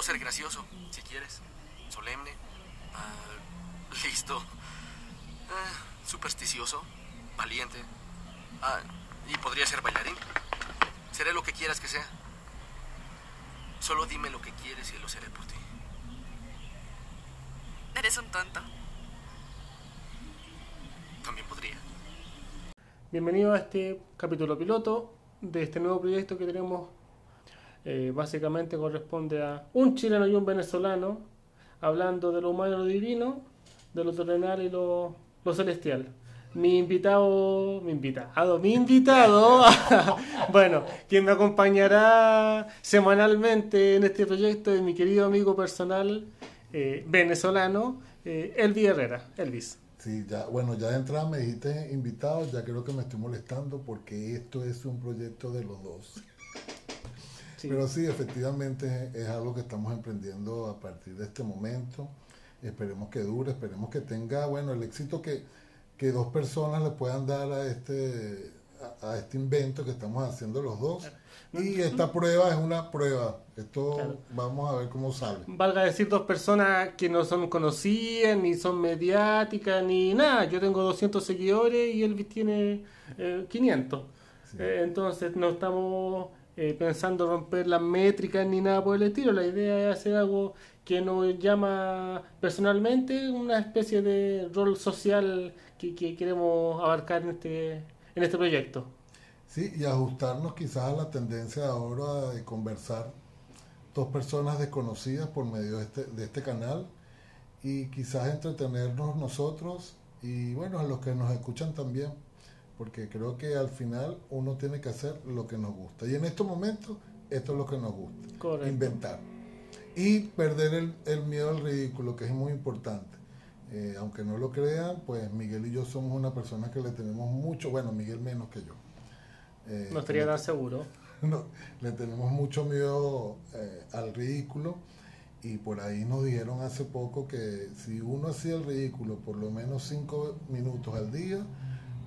Puedo ser gracioso, si quieres. Solemne. Ah, listo. Ah, supersticioso. Valiente. Ah, y podría ser bailarín. Seré lo que quieras que sea. Solo dime lo que quieres y lo seré por ti. Eres un tonto. También podría. Bienvenido a este capítulo piloto de este nuevo proyecto que tenemos. Eh, básicamente corresponde a un chileno y un venezolano hablando de lo humano y lo divino, de lo terrenal y lo, lo celestial. Mi invitado, mi invitado, mi invitado, bueno, quien me acompañará semanalmente en este proyecto es mi querido amigo personal eh, venezolano, eh, Elvis Herrera. Elvis. Sí, ya, bueno, ya de entrada me dijiste invitado, ya creo que me estoy molestando porque esto es un proyecto de los dos. Sí. Pero sí, efectivamente es algo que estamos emprendiendo a partir de este momento. Esperemos que dure, esperemos que tenga, bueno, el éxito que, que dos personas le puedan dar a este, a, a este invento que estamos haciendo los dos. Y esta prueba es una prueba. Esto Claro. vamos a ver cómo sale. Valga decir dos personas que no son conocidas, ni son mediáticas, ni nada. Yo tengo 200 seguidores y Elvis tiene eh, 500. Sí. Eh, entonces no estamos eh, pensando romper las métricas ni nada por el estilo. La idea es hacer algo que nos llama personalmente una especie de rol social que, que queremos abarcar en este, en este proyecto. Sí, y ajustarnos quizás a la tendencia ahora de conversar dos personas desconocidas por medio de este, de este canal y quizás entretenernos nosotros y bueno, a los que nos escuchan también, porque creo que al final uno tiene que hacer lo que nos gusta. Y en estos momentos, esto es lo que nos gusta, Correcto. inventar. Y perder el, el miedo al ridículo, que es muy importante. Eh, aunque no lo crean, pues Miguel y yo somos una persona que le tenemos mucho, bueno, Miguel menos que yo. Eh, No estaría tan seguro. no, le tenemos mucho miedo eh, al ridículo y por ahí nos dijeron hace poco que si uno hacía el ridículo por lo menos cinco minutos al día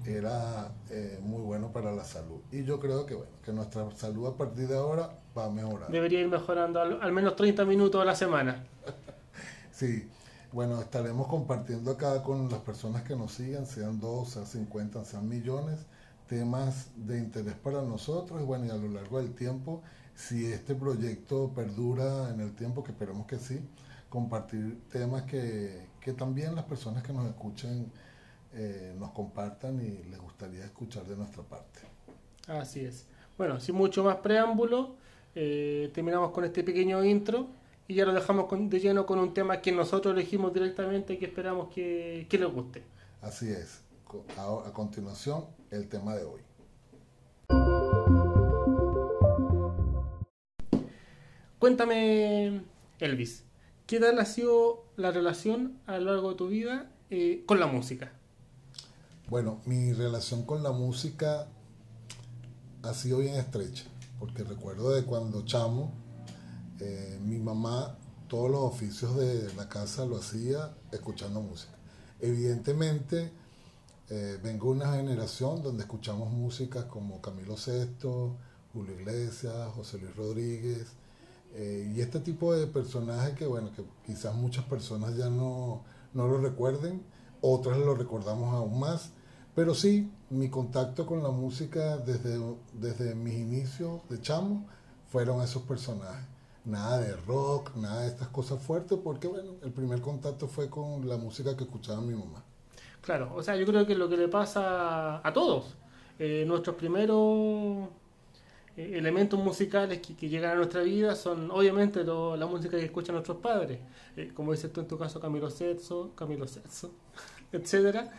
era eh, muy bueno para la salud. Y yo creo que bueno que nuestra salud a partir de ahora va a mejorar. Debería ir mejorando al, al menos 30 minutos a la semana. sí. Bueno estaremos compartiendo acá con las personas que nos sigan sean dos sean 50 sean millones temas de interés para nosotros. Y bueno y a lo largo del tiempo si este proyecto perdura en el tiempo que esperemos que sí compartir temas que, que también las personas que nos escuchen eh, nos compartan y les gustaría escuchar de nuestra parte Así es. Bueno, sin mucho más preámbulo, eh, terminamos con este pequeño intro y ya lo dejamos con- de lleno con un tema que nosotros elegimos directamente y que esperamos que, que les guste. así es Co- a, a continuación el tema de hoy Cuéntame, Elvis, ¿qué tal ha sido la relación a lo largo de tu vida eh, con la música? Bueno, mi relación con la música ha sido bien estrecha, porque recuerdo de cuando chamo, eh, mi mamá todos los oficios de la casa lo hacía escuchando música. Evidentemente, eh, vengo de una generación donde escuchamos música como Camilo Sesto, Julio Iglesias, José Luis Rodríguez, eh, y este tipo de personajes que, bueno, que quizás muchas personas ya no, no lo recuerden, otras lo recordamos aún más, pero sí, mi contacto con la música desde, desde mis inicios de chamo fueron esos personajes. Nada de rock, nada de estas cosas fuertes, porque bueno, el primer contacto fue con la música que escuchaba mi mamá. Claro, o sea, yo creo que lo que le pasa a todos, eh, nuestros primeros eh, elementos musicales que, llegan a nuestra vida son obviamente lo- la música que escuchan nuestros padres, Eh, como dices tú en tu caso Camilo Sesto, Camilo Sesto, etcétera.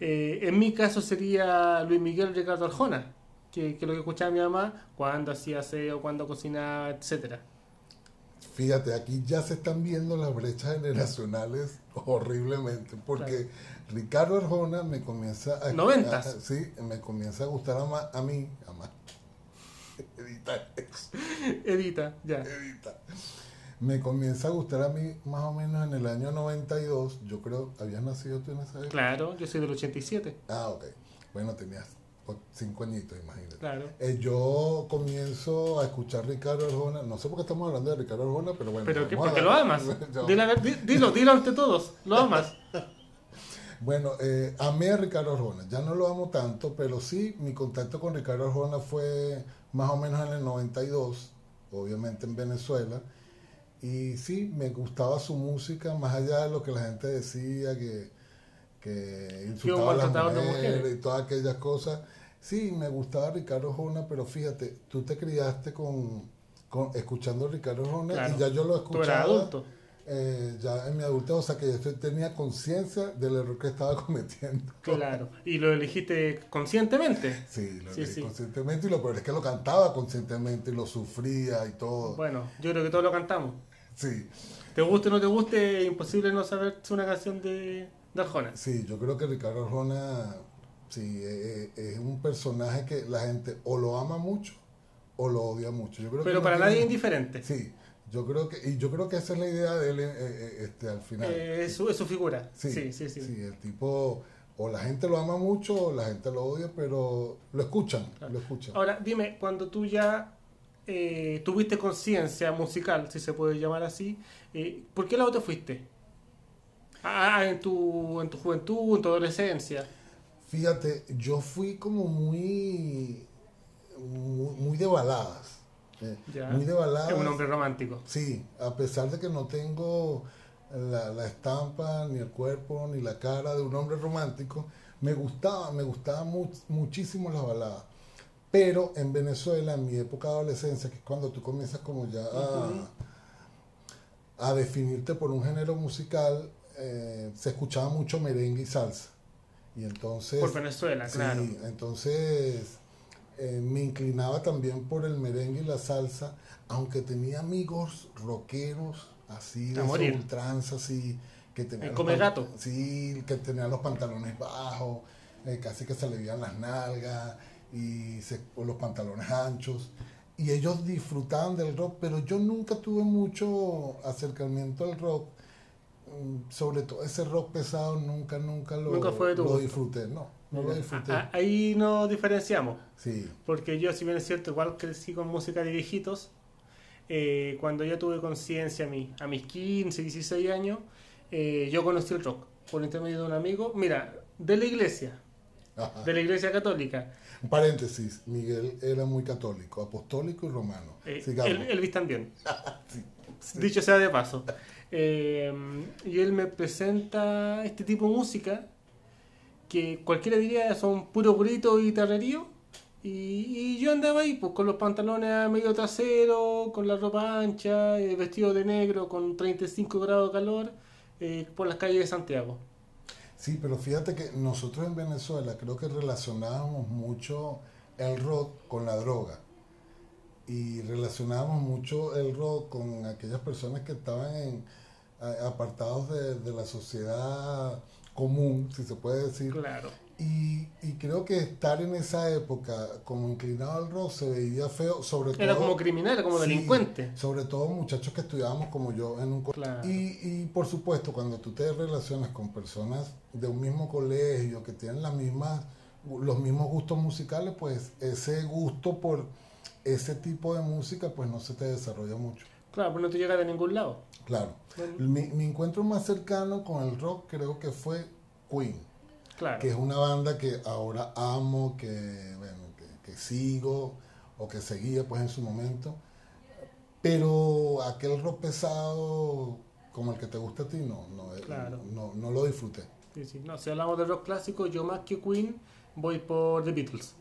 Eh, en mi caso sería Luis Miguel Ricardo Arjona, que, que lo que escuchaba mi mamá cuando hacía aseo, cuando cocinaba, etcétera. Fíjate, aquí ya se están viendo las brechas generacionales horriblemente, porque Ricardo Arjona me comienza a, a- sí, me comienza a gustar a, ma- a mí, a ma- Edita, Edita, ya. edita. Me comienza a gustar a mí más o menos en el año 92, yo creo, ¿habías nacido tú en esa época? Claro, yo soy del 87. Ah, ok. Bueno, tenías cinco añitos, imagínate. Claro. Eh, yo comienzo a escuchar Ricardo Arjona, no sé por qué estamos hablando de Ricardo Arjona, pero bueno. Pero que, porque lo amas. Yo- dilo, dilo ante todos. Lo amas. Bueno, eh, amé a Ricardo Arjona, ya no lo amo tanto, pero sí, mi contacto con Ricardo Arjona fue más o menos en el 92, obviamente en Venezuela, y sí, me gustaba su música, más allá de lo que la gente decía, que, que insultaba a las mujeres mujeres. y todas aquellas cosas. Sí, me gustaba Ricardo Arjona, pero fíjate, tú te criaste con, con escuchando a Ricardo Claro. y ya yo lo Tú escuchaba eras adulto. eh, ya en mi adultez, o sea que yo tenía conciencia del error que estaba cometiendo. Claro. Y lo elegiste conscientemente. Sí, lo Sí, sí. conscientemente y lo peor es que lo cantaba conscientemente y lo sufría y todo. Bueno, yo creo que todos lo cantamos. Sí, Te guste o no te guste, es imposible no saber si una canción de, de Arjona. sí, yo creo que Ricardo Arjona sí, eh, eh, es un personaje que la gente o lo ama mucho o lo odia mucho. Yo creo Pero para nadie es indiferente. Sí, yo creo que, y yo creo que esa es la idea de él eh, eh, este, al final. Eh, es, su, es su figura. Sí, Sí, sí, sí. el tipo, o la gente lo ama mucho o la gente lo odia, pero lo escuchan, Claro. lo escuchan. Ahora, dime, cuando tú ya eh, tuviste conciencia musical, si se puede llamar así, eh, ¿por qué lado te fuiste? Ah, en tu, en tu juventud, en tu adolescencia. Fíjate, yo fui como muy, muy, muy de baladas. eh, Ya. Muy de baladas. Es un hombre romántico. Sí, a pesar de que no tengo la, la estampa, ni el cuerpo, ni la cara de un hombre romántico, me gustaba, me gustaba mu- muchísimo las baladas. Pero en Venezuela, en mi época de adolescencia, que es cuando tú comienzas como ya a, a definirte por un género musical, eh, se escuchaba mucho merengue y salsa. Y entonces... Por Venezuela, Sí, claro. entonces eh, me inclinaba también por el merengue y la salsa, aunque tenía amigos rockeros así de ultranza, así que tenían come gato. Sí, que tenían los pantalones bajos, eh, casi que se le veían las nalgas y se- los pantalones anchos. Y ellos disfrutaban del rock, pero yo nunca tuve mucho acercamiento al rock. Mm, Sobre todo ese rock pesado, nunca, nunca lo, Nunca fue lo disfruté. No, no lo disfruté. Ah, ah, Ahí nos diferenciamos. Sí, Porque yo, si bien es cierto, igual crecí con música de viejitos, eh, cuando ya tuve conciencia a, mí, a mis 15, 16 años, eh, yo conocí el rock por intermedio de un amigo, mira, de la iglesia, Ajá. de la iglesia católica. Un paréntesis, Miguel era muy católico, apostólico y romano. Eh. El- Elvis también, Sí, sí. dicho sea de paso. Eh, y él me presenta este tipo de música que cualquiera diría son puro grito y tarrerío. Y, y yo andaba ahí pues, con los pantalones a medio trasero, con la ropa ancha, eh, vestido de negro, con 35 grados de calor, eh, por las calles de Santiago. Sí, pero fíjate que nosotros en Venezuela creo que relacionábamos mucho el rock con la droga. Y relacionábamos mucho el rock con aquellas personas que estaban en, apartados de, de la sociedad común, si se puede decir. Claro. Y, y creo que estar en esa época como inclinado al rock se veía feo, sobre todo... Era como criminal, como Sí, delincuente. Sobre todo muchachos que estudiábamos como yo en un co- Claro. y, y por supuesto, cuando tú te relacionas con personas de un mismo colegio que tienen las mismas, los mismos gustos musicales, pues ese gusto por ese tipo de música pues no se te desarrolla mucho. Claro, pues no te llega de ningún lado. Claro. Bueno. Mi, mi encuentro más cercano con el rock creo que fue Queen, Claro. que es una banda que ahora amo, que, bueno, que, que sigo o que seguía pues en su momento. Pero aquel rock pesado como el que te gusta a ti, no, no, eh, Claro. no, no lo disfruté. Sí, sí. No, si hablamos de rock clásico, yo más que Queen voy por The Beatles.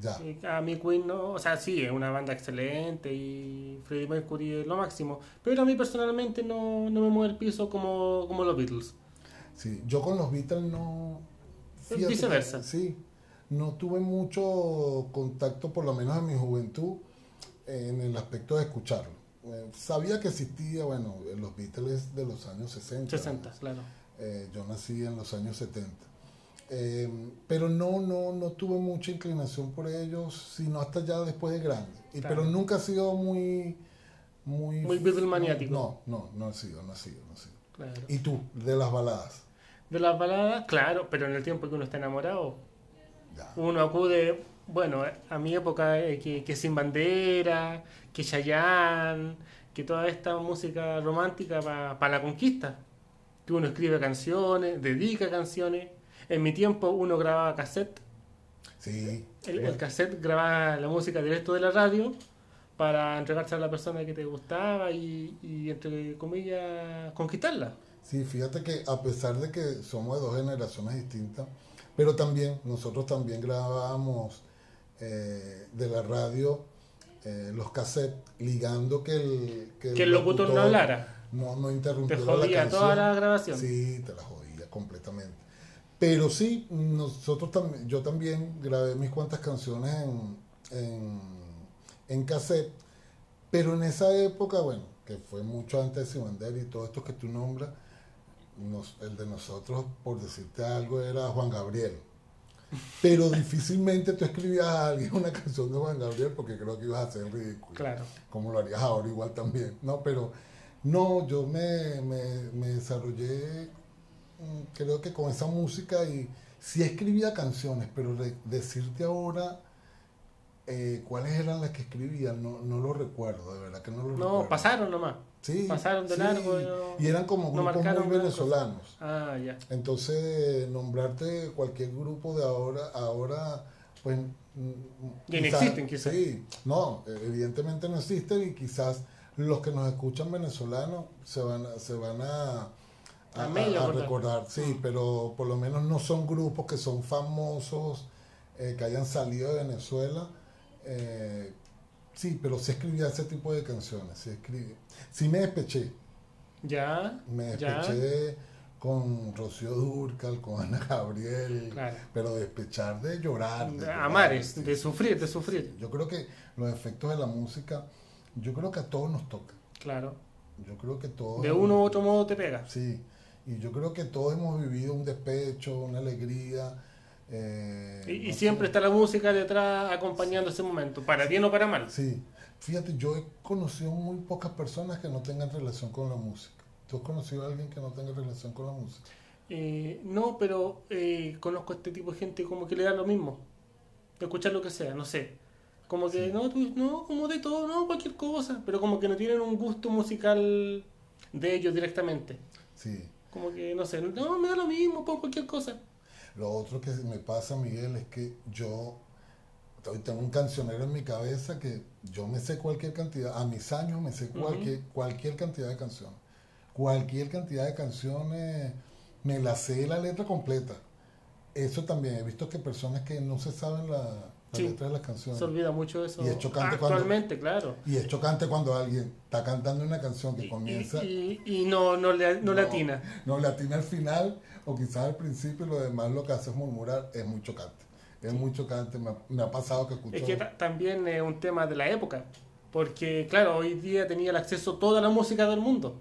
Ya. Y A mí Queen no, o sea, sí, es una banda excelente y Freddie Mercury es lo máximo, pero a mí personalmente no, no me mueve el piso como, como los Beatles. Sí, yo con los Beatles no... fíjate Viceversa. Sí, no tuve mucho contacto, por lo menos en mi juventud, en el aspecto de escucharlo. Eh, sabía que existía, bueno, los Beatles de los años 60. 60, claro. Eh, yo nací en los años 70. Eh, pero no, no, no tuve mucha inclinación por ellos, sino hasta ya después de grande. Y, Claro. Pero nunca he sido muy... Muy, Muy Beatle maniático. No, no, no he sido, no he sido, no he sido. claro. ¿Y tú, de las baladas? De las baladas, claro, pero en el tiempo que uno está enamorado, Ya. Uno acude, bueno, a mi época, eh, que, que Sin Bandera, que Chayanne, que toda esta música romántica para la conquista. Que uno escribe canciones, dedica canciones. En mi tiempo uno grababa cassette. Sí. El, cassette grababa la música directo de la radio para entregarse a la persona que te gustaba y, y entre comillas, conquistarla. Sí, fíjate que a pesar de que somos de dos generaciones distintas, pero también nosotros también grabábamos eh, de la radio eh, los cassettes ligando que el, Que el locutor no hablara. no, no Te interrumpiera la jodía canción. toda la grabación. Sí, te la jodía completamente. Pero sí, nosotros también, yo también grabé mis cuantas canciones en, en, en cassette, pero en esa época, bueno, que fue mucho antes de Simander y todo esto que tú nombras, nos- el de nosotros, por decirte algo, era Juan Gabriel. Pero difícilmente tú escribías a alguien una canción de Juan Gabriel porque creo que ibas a hacer el ridículo Claro. como lo harías ahora igual también, ¿no? Pero no, yo me, me, me desarrollé, mm, creo que con esa música y sí escribía canciones, pero de- decirte ahora eh, cuáles eran las que escribía, no, no lo recuerdo, de verdad que no lo No, recuerdo. pasaron nomás. Sí, pasaron de sí, largo y no- y eran como no grupos muy venezolanos. Ah, ya. Entonces, nombrarte cualquier grupo de ahora, ahora, pues... mm, Ya ni existen, quizás. Sí, no, evidentemente no existen y quizás los que nos escuchan venezolanos se van, a- se van a, A a, a recordar, sí, Mm. pero por lo menos no son grupos que son famosos, eh, que hayan salido de Venezuela. Eh, sí, pero sí escribía ese tipo de canciones, sí escribí. Sí me despeché, Ya. me despeché con Rocío Durcal, con Ana Gabriel, Claro. pero despechar de llorar. de llorar, Amares, sí, de sufrir, de sufrir. Yo creo que los efectos de la música, yo creo que a todos nos toca. Claro. Yo creo que todos. De uno u otro modo te pega. Sí, y yo creo que todos hemos vivido un despecho, una alegría. Eh, Y, siempre está la música detrás acompañando ese momento, para bien o para mal. Sí, fíjate, yo he conocido muy pocas personas que no tengan relación con la música. ¿Tú has conocido a alguien que no tenga relación con la música? Eh, no, pero eh, conozco a este tipo de gente como que le da lo mismo. Escuchar lo que sea, no sé. Como que Sí. no, tú- no, como de todo, no, cualquier cosa. Pero como que no tienen un gusto musical de ellos directamente. Sí. Como que, no sé, no, me da lo mismo, pongo cualquier cosa. Lo otro que me pasa, Miguel, es que yo tengo un cancionero en mi cabeza que yo me sé cualquier cantidad, a mis años me sé cualquier, cualquier cantidad de canciones. Cualquier cantidad de canciones, me la sé la letra completa. Eso también, he visto que personas que no se saben la, la Sí. letra de las canciones. Se olvida mucho eso. Y es chocante cuando- Actualmente, claro. Y es chocante cuando alguien está cantando una canción que Y, comienza, y- y no, no, le, no, le atina. no le atina al final o quizás al principio y lo demás lo que hace es murmurar, es muy chocante. Es muy chocante, me ha, me ha pasado que escucho... Es que ta- también es un tema de la época. Porque, claro, hoy día tenía el acceso a toda la música del mundo.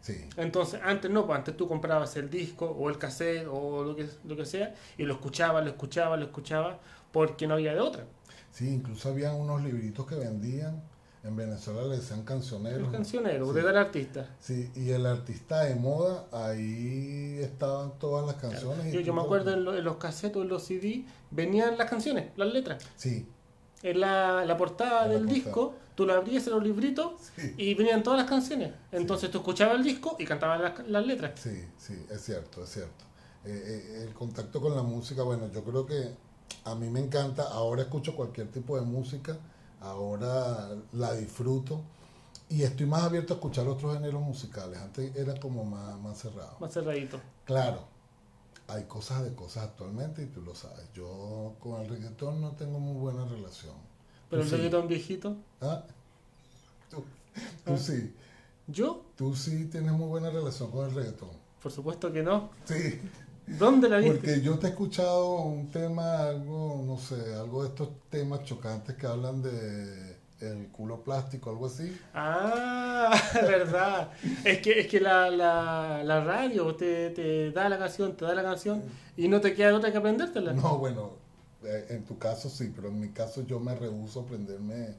Sí, Entonces, antes no, pues antes tú comprabas el disco o el cassette o lo que, lo que sea y lo escuchabas, lo escuchabas, lo escuchabas porque no había de otra. sí, incluso había unos libritos que vendían, en Venezuela le decían cancioneros. Los cancioneros, Sí. de tal artista. Sí, y el artista de moda, ahí estaban todas las canciones. Yo, yo me acuerdo en, lo- en los cassettes o en los CD venían las canciones, las letras. Sí, En la, la portada En la del portada. disco, tú la abrías en los libritos Sí. y venían todas las canciones. Entonces tú escuchabas el disco y cantabas las, las letras. sí, sí, es cierto, es cierto. Eh, eh, el contacto con la música, bueno, yo creo que a mí me encanta, ahora escucho cualquier tipo de música, ahora la disfruto y estoy más abierto a escuchar otros géneros musicales. Antes era como más, más cerrado. Más cerradito. Claro, hay cosas de cosas actualmente y tú lo sabes. Yo con el reggaetón no tengo muy buena relación. Pero el sí. reggaetón viejito, ¿Ah? Tú, tú Ah. sí, yo, tú sí tienes muy buena relación con el reggaetón. por supuesto que no. Sí, ¿Dónde la viste? porque yo te he escuchado un tema, algo, no sé, algo de estos temas chocantes que hablan de el culo plástico, algo así. Ah, verdad. Es que, es que la, la, la radio te, te da la canción, te da la canción y no te queda otra que aprendértela. No, bueno, eh, en tu caso sí, pero en mi caso yo me rehúso a aprenderme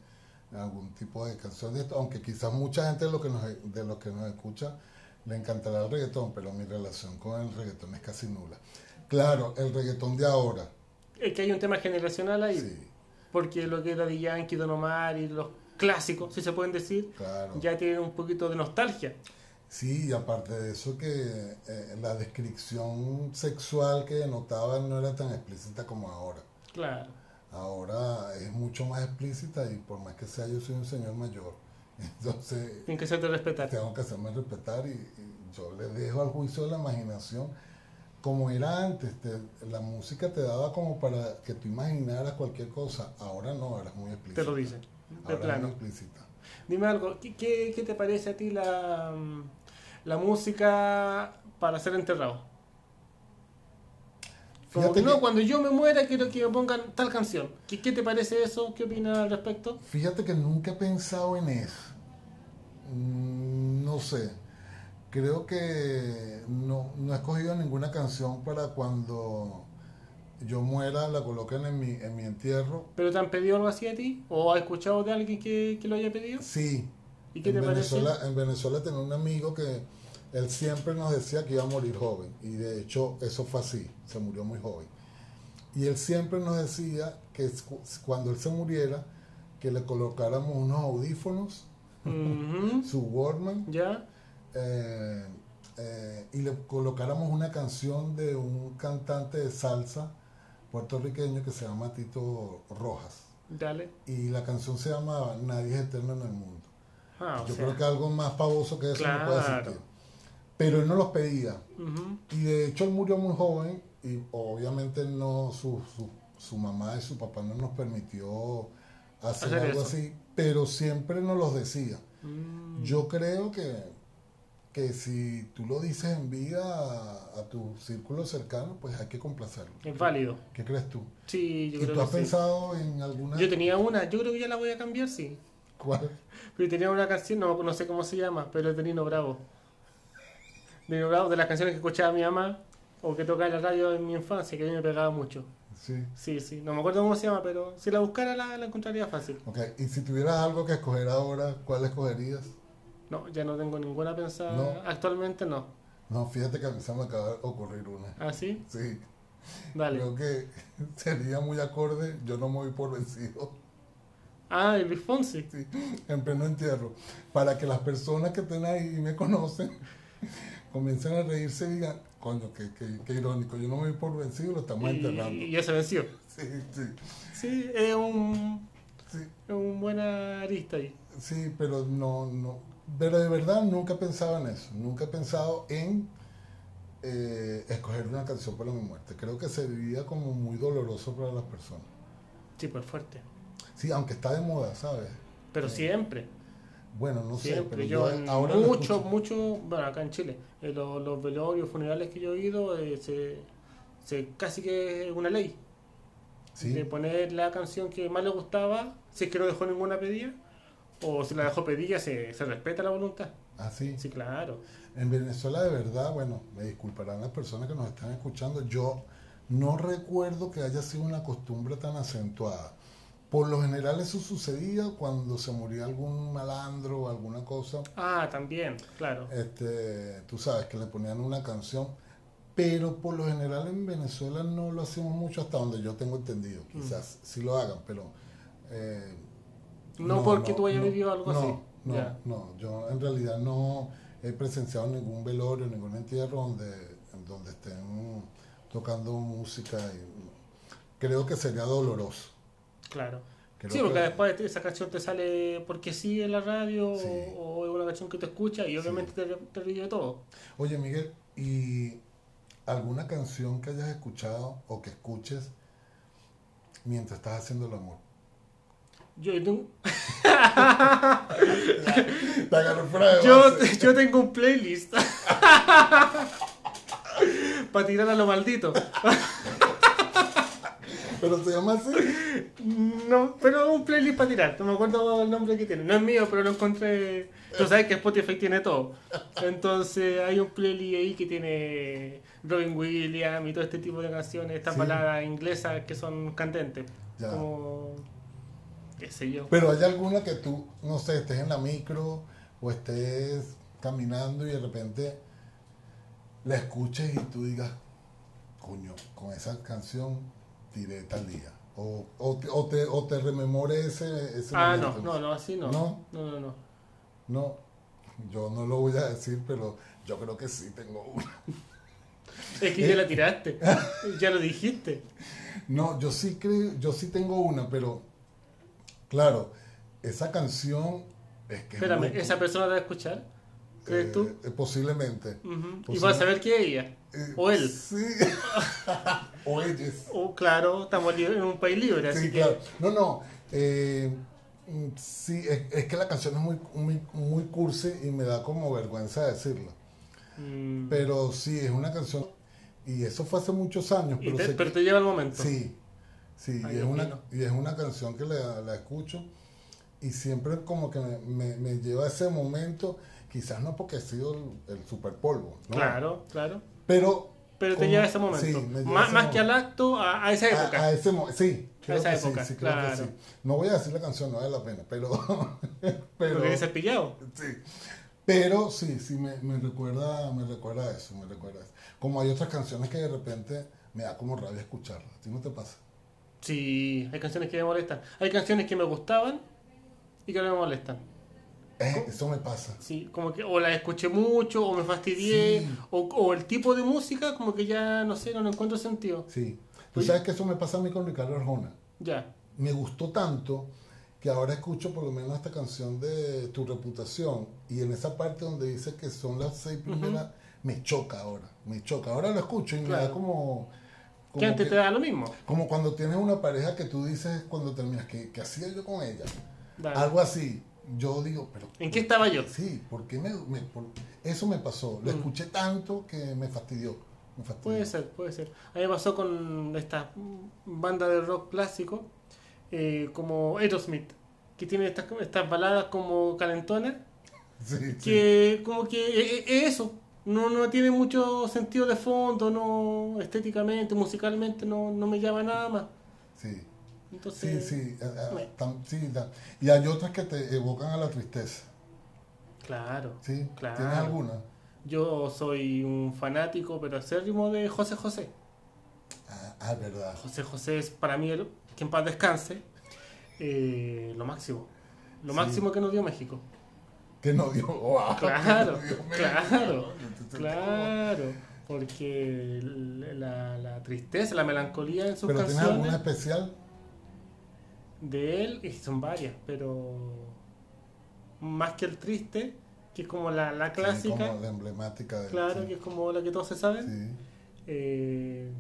algún tipo de canción de esto, aunque quizás mucha gente de los que nos, de los que nos escucha le encantará el reggaetón, pero mi relación con el reggaetón es casi nula. Claro, el reggaetón de ahora, Es que hay un tema generacional ahí. Sí, Porque lo que era de Yankee, Don Omar y los clásicos, si se pueden decir, claro. ya tienen un poquito de nostalgia. Sí, y aparte de eso que eh, la descripción sexual que denotaban no era tan explícita como ahora. Claro. Ahora es mucho más explícita y por más que sea yo soy un señor mayor. Entonces Tienen que hacerte respetar. tengo que hacerme respetar y, y yo le dejo al juicio de la imaginación como era antes. te- la música te daba como para que tú imaginaras cualquier cosa. Ahora no, ahora es muy explícita. Te lo dicen. De Ahora plano. muy explícita. Dime algo, ¿qué, qué, qué te parece a ti la, la música para ser enterrado? Como que no, que- cuando yo me muera quiero que me pongan tal canción. ¿Qué, qué te parece eso? ¿Qué opinas al respecto? Fíjate que nunca he pensado en eso. Mm, No sé. Creo que no, no he escogido ninguna canción para cuando yo muera, la coloquen en mi, en mi entierro. ¿Pero te han pedido algo así a ti? ¿O has escuchado de alguien que, que lo haya pedido? Sí. ¿Y qué en te parece? Venezuela, En Venezuela tenía un amigo que él siempre nos decía que iba a morir joven. Y de hecho eso fue así. Se murió muy joven. Y él siempre nos decía que cu- cuando él se muriera, que le colocáramos unos audífonos, Su Walkman, ¿Ya? eh, eh, y le colocáramos una canción de un cantante de salsa puertorriqueño que se llama Tito Rojas. Dale. Y la canción se llamaba Nadie es eterno en el mundo. Ah, Yo sea, creo que algo más pavoso que eso no puede existir. Pero él no los pedía. Y de hecho él murió muy joven y obviamente no su, su, su mamá y su papá no nos permitió hacer, Hacer algo eso. así, pero siempre nos los decía. mm, Yo creo que, que si tú lo dices en vida a, a tu círculo cercano, pues hay que complacerlo. Es válido. ¿Qué crees tú? Sí, yo ¿Y creo tú has que sí. pensado en alguna? Yo tenía una, yo creo que ya la voy a cambiar, sí. ¿Cuál? Pero tenía una canción, no, no sé cómo se llama, pero es de Nino Bravo. Nino Bravo, de las canciones que escuchaba mi mamá o que tocaba en la radio en mi infancia, que a mí me pegaba mucho. Sí. Sí, sí, no me acuerdo cómo se llama, pero si la buscara la, la encontraría fácil. Ok, y si tuvieras algo que escoger ahora, ¿cuál escogerías? No, ya no tengo ninguna pensada. No. Actualmente no. No, fíjate que a mí se me acaba de ocurrir una. ¿Ah, sí? Sí, Dale. creo que sería muy acorde, yo no me voy por vencido, Ah, el Luis Fonsi. sí, en pleno entierro, para que las personas que estén ahí y me conocen comiencen a reírse y digan, coño, qué, qué, qué irónico, yo no me voy por vencido, lo estamos enterrando. Y, ya se venció. Sí, sí, Sí, es un, sí, es un buena arista ahí. sí, pero no, no, pero de verdad nunca he pensado en eso, nunca he pensado en eh, escoger una canción para mi muerte. Creo que sería como muy doloroso para las personas. Sí, pues fuerte. Sí, aunque está de moda, ¿sabes? Pero siempre. Bueno, no sé, Siempre, pero yo, yo, ahora mucho, mucho, bueno, acá en Chile, en los, los velorios, funerales que yo he ido, eh, se, se- casi que es una ley Sí, de poner la canción que más le gustaba, si es que no dejó ninguna pedida, o si la dejó pedida, se, se respeta la voluntad. así. Sí, claro. En Venezuela, de verdad, bueno, me disculparán las personas que nos están escuchando, yo no recuerdo que haya sido una costumbre tan acentuada. Por lo general eso sucedía cuando se moría algún malandro o alguna cosa, Ah, también, claro. este, tú sabes, que le ponían una canción, pero por lo general en Venezuela no lo hacemos mucho hasta donde yo tengo entendido. Mm. Quizás sí lo hagan, pero... eh, No, porque tú hayas vivido algo no, así. No, no, yo en realidad no he presenciado ningún velorio, ningún entierro donde, donde estén tocando música. Y, creo que sería doloroso. Claro. Sí, porque que- después esa canción te sale porque sí en la radio Sí. o, es una canción que te escucha y obviamente te, te ríe todo. Oye, Miguel, ¿y alguna canción que hayas escuchado o que escuches mientras estás haciendo el amor? Yo, tengo- fuera de yo, yo tengo un playlist para tirar a lo maldito. Pero se llama así. No, pero un playlist para tirar. No me acuerdo el nombre que tiene. No es mío, pero lo encontré. Tú sabes que Spotify tiene todo. Entonces hay un playlist ahí que tiene Robin Williams y todo este tipo de canciones, estas Sí. baladas inglesas que son candentes. Ya. Como. qué sé yo. Pero hay alguna que tú, no sé, estés en la micro o estés caminando y de repente la escuches y tú digas, coño, con esa canción tiré tal día. O, o, te, o, te, o te rememore ese, ese Ah, momento. no, no, no, así no. ¿No? No, no, no. No, yo no lo voy a decir, pero yo creo que sí tengo una. Es que ya la tiraste. ya lo dijiste. No, yo sí creo, yo sí tengo una, pero claro, esa canción es que es Espérame, muy- ¿esa persona te va a escuchar? ¿Crees eh, tú? eh, posiblemente. Y vas a saber que es ella. Eh, O él. Sí. o ellos. O claro, estamos en un país libre, así Sí, que. No, no. eh, mm, sí, es, es que la canción es muy, muy, muy cursi y me da como vergüenza decirlo. mm, Pero sí, es una canción. Y eso fue hace muchos años. Pero, te- sé pero que- te lleva el momento. Sí, sí, Ay, y, es una, y es una canción que la, la escucho y siempre como que me, me- me lleva a ese momento, quizás no porque ha sido el, el super polvo, ¿no? Claro, claro. pero... Pero te lleva a ese sí, momento. me lleva a más ese más que al acto, a, a esa época. A, a ese sí, creo esa que sí, época, sí, creo que claro. sí. No voy a decir la canción, no vale la pena, pero... pero el pillado. Sí. Pero sí, sí, me, me recuerda me recuerda a eso, me recuerda a eso. Como hay otras canciones que de repente me da como rabia escucharlas. ¿A ti no te pasa? Sí, hay canciones que me molestan. Hay canciones que me gustaban y que ahora me molestan. Eh, eso me pasa. Sí, como que o la escuché mucho o me fastidié Sí. o, o el tipo de música como que ya no sé, no le encuentro sentido. Sí. Tú sabes que eso me pasa a mí con Ricardo Arjona. Ya. Me gustó tanto que ahora escucho por lo menos esta canción de Tu Reputación y en esa parte donde dice que son las seis primeras, me choca ahora, me choca. Ahora lo escucho y me Claro. da como... como Que antes que- te da lo mismo. Como cuando tienes una pareja que tú dices cuando terminas, que, que hacía yo con ella? Dale. Algo así. Yo digo, pero... ¿En qué estaba yo? Sí, porque me, me- por- eso me pasó. Lo Mm. escuché tanto que me fastidió. Me fastidió. Puede ser, puede ser. A mí me pasó con esta banda de rock clásico eh, como Aerosmith, que tiene estas, estas baladas como Sí, sí. que como que es, es eso. No, no tiene mucho sentido de fondo, no estéticamente, musicalmente, no, no me llama nada más. Sí, Entonces, sí, ah, me- tam- sí, Y hay otras que te evocan a la tristeza. claro. ¿Sí? Claro. ¿Tienes alguna? Yo soy un fanático, pero acérrimo de José José. Ah, ah, verdad. José José es para mí, el- que en paz descanse, eh, lo máximo. Lo Sí. máximo que nos dio México. Que no dio. Wow, Claro, que no dio claro, claro. Porque la, la tristeza, la melancolía en sus ¿Pero tienes alguna especial? De él, y son varias, pero más que el triste, que es como la, la Sí, clásica, como la emblemática de claro, sí. que es como la que todos se saben. Sí. Eh,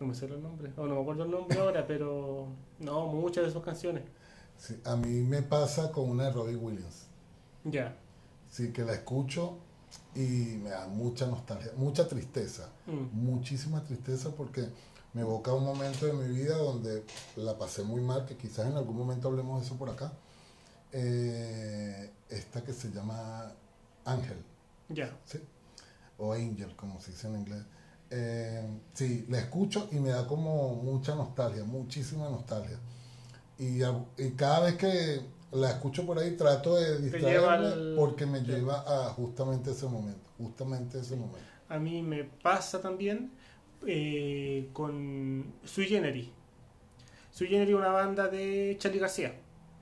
no me sé los nombres, o no me acuerdo el nombre ahora, pero no, muchas de sus canciones. Sí, A mí me pasa con una de Robbie Williams. Ya. Sí, que la escucho y me da mucha nostalgia, mucha tristeza. Mm. muchísima tristeza porque me evoca un momento de mi vida donde la pasé muy mal, que quizás en algún momento hablemos de eso por acá. Eh, esta que se llama Ángel, Ya. ¿sí? o Angel, como se dice en inglés. Eh, sí, la escucho y me da como mucha nostalgia, muchísima nostalgia. Y, cada vez que la escucho por ahí trato de distraerme al- porque me lleva a justamente ese momento, justamente ese momento. A mí me pasa también eh, con Sui Generis. Sui Generis es una banda de Charlie García,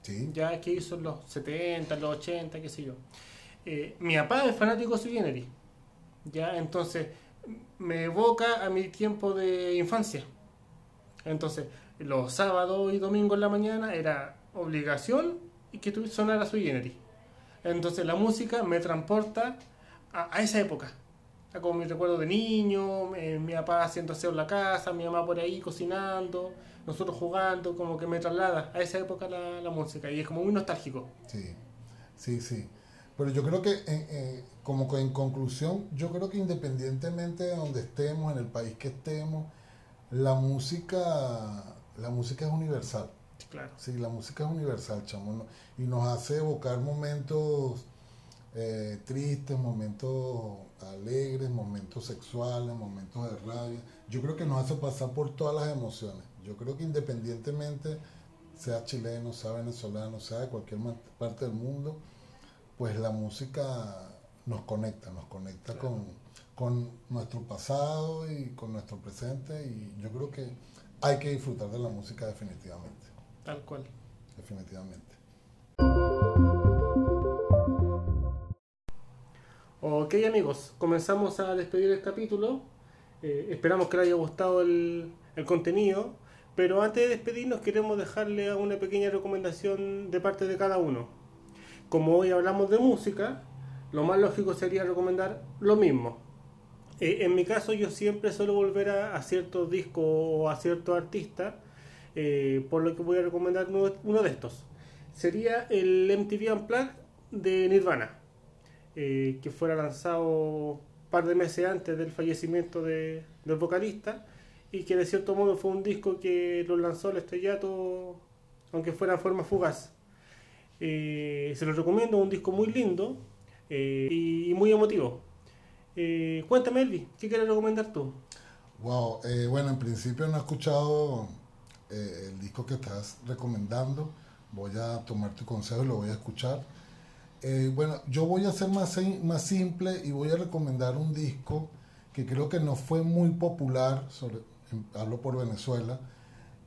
Sí, ya que hizo en los 70, en los 80, qué sé yo. Eh, mi papá es fanático de Sui Generis, ya, entonces me evoca a mi tiempo de infancia. Entonces, los sábados y domingos en la mañana era obligación y que sonara Sui Generis. Entonces, la música me transporta a, a esa época. Como mi recuerdo de niño, eh, mi papá haciendo aseo en la casa, mi mamá por ahí cocinando, nosotros jugando, como que me traslada a esa época la, la música y es como muy nostálgico. Sí, sí, sí. Pero yo creo que, eh, eh, como que en conclusión, yo creo que independientemente de donde estemos, en el país que estemos, la música, la música es universal. Claro. Sí, la música es universal, chamo, ¿no? y nos hace evocar momentos eh, tristes, momentos alegres, momentos sexuales, momentos de rabia. Yo creo que nos hace pasar por todas las emociones. Yo creo que independientemente, sea chileno, sea venezolano, sea de cualquier parte del mundo, pues la música nos conecta, nos conecta Claro. con, con nuestro pasado y con nuestro presente y yo creo que hay que disfrutar de la música definitivamente. Tal cual. Definitivamente. Ok amigos, comenzamos a despedir el capítulo. Eh, esperamos que les haya gustado el, contenido. Pero antes de despedirnos queremos dejarle una pequeña recomendación de parte de cada uno. Como hoy hablamos de música, lo más lógico sería recomendar lo mismo. Eh, en mi caso yo siempre suelo volver a, a ciertos discos o a ciertos artistas, eh, por lo que voy a recomendar uno, uno, de estos. Sería el MTV Unplugged de Nirvana, eh, que fuera lanzado un par de meses antes del fallecimiento de, del vocalista y que de cierto modo fue un disco que lo lanzó al estrellato, aunque fuera en forma fugaz. Eh, se lo recomiendo, un disco muy lindo eh, y, muy emotivo. Cuéntame, Elvi, ¿qué quieres recomendar tú? Wow, bueno, en principio no he escuchado el disco que estás recomendando. Voy a tomar tu consejo y lo voy a escuchar. Bueno, yo voy a ser más, más simple y voy a recomendar un disco que creo que no fue muy popular, hablo por Venezuela.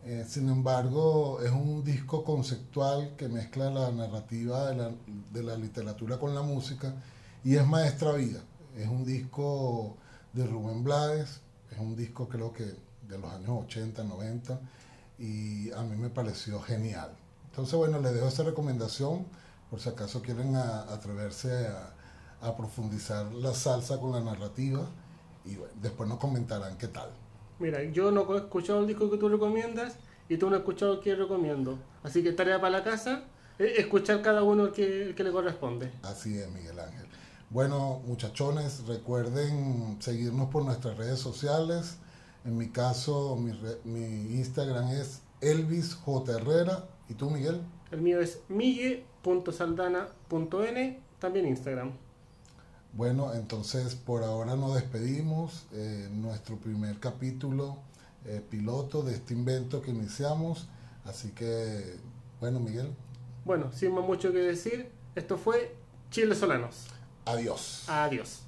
Eh, sin embargo, es un disco conceptual que mezcla la narrativa de la, de la, literatura con la música y es Maestra Vida. Es un disco de Rubén Blades, es un disco creo que de los años 80, 90 y a mí me pareció genial. Entonces, bueno, les dejo esa recomendación por si acaso quieren a, atreverse a, a profundizar la salsa con la narrativa y bueno, después nos comentarán qué tal. Mira, yo no he escuchado el disco que tú recomiendas y tú no has escuchado el que recomiendo. Así que tarea para la casa, es escuchar cada uno el que, el que le corresponde. Así es, Miguel Ángel. Bueno, muchachones, recuerden seguirnos por nuestras redes sociales. En mi caso, mi, re, mi Instagram es Elvis J. Herrera. ¿Y tú, Miguel? El mío es migue.saldana.n, también Instagram. Bueno, entonces por ahora nos despedimos. Eh, nuestro primer capítulo eh, piloto de este invento que iniciamos. Así que, bueno, Miguel. Bueno, sin más mucho que decir, esto fue Chile Solanos. Adiós. Adiós.